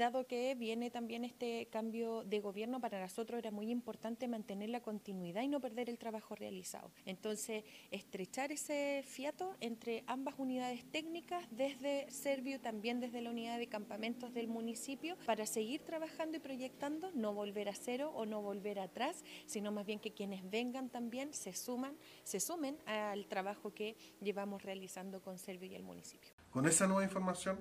dado que viene también este cambio de gobierno, para nosotros era muy importante mantener la continuidad y no perder el trabajo realizado. Entonces, estrechar ese fiato entre ambas unidades técnicas, desde Servio, también desde la unidad de campamentos del municipio, para seguir trabajando y proyectando, no volver a cero o no volver atrás, sino más bien que quienes vengan también se suman, se sumen al trabajo que llevamos realizando con Servio y el municipio. Con esa nueva información,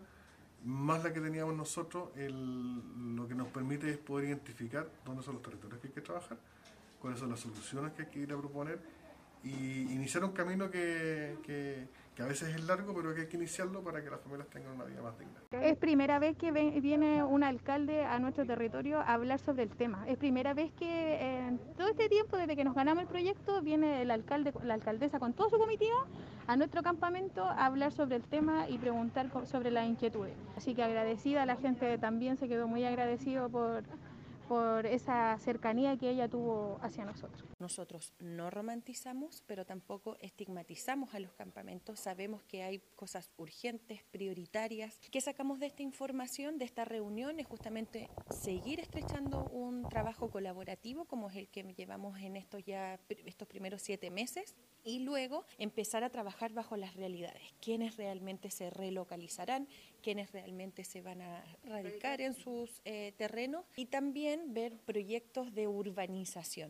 más la que teníamos nosotros, el, lo que nos permite es poder identificar dónde son los territorios que hay que trabajar, cuáles son las soluciones que hay que ir a proponer y iniciar un camino que, que, a veces es largo, pero que hay que iniciarlo para que las familias tengan una vida más digna. Es primera vez que viene un alcalde a nuestro territorio a hablar sobre el tema. Es primera vez que en todo este tiempo, desde que nos ganamos el proyecto, viene el alcalde, la alcaldesa con toda su comitiva a nuestro campamento a hablar sobre el tema y preguntar sobre las inquietudes. Así que agradecida, la gente también se quedó muy agradecido por, por esa cercanía que ella tuvo hacia nosotros. Nosotros no romantizamos, pero tampoco estigmatizamos a los campamentos. Sabemos que hay cosas urgentes, prioritarias. ¿Qué sacamos de esta información, de esta reunión? Es justamente seguir estrechando un trabajo colaborativo como es el que llevamos en estos ya estos primeros siete meses y luego empezar a trabajar bajo las realidades. ¿Quiénes realmente se relocalizarán? ¿Quiénes realmente se van a radicar en sus eh, terrenos? Y también ver proyectos de urbanización.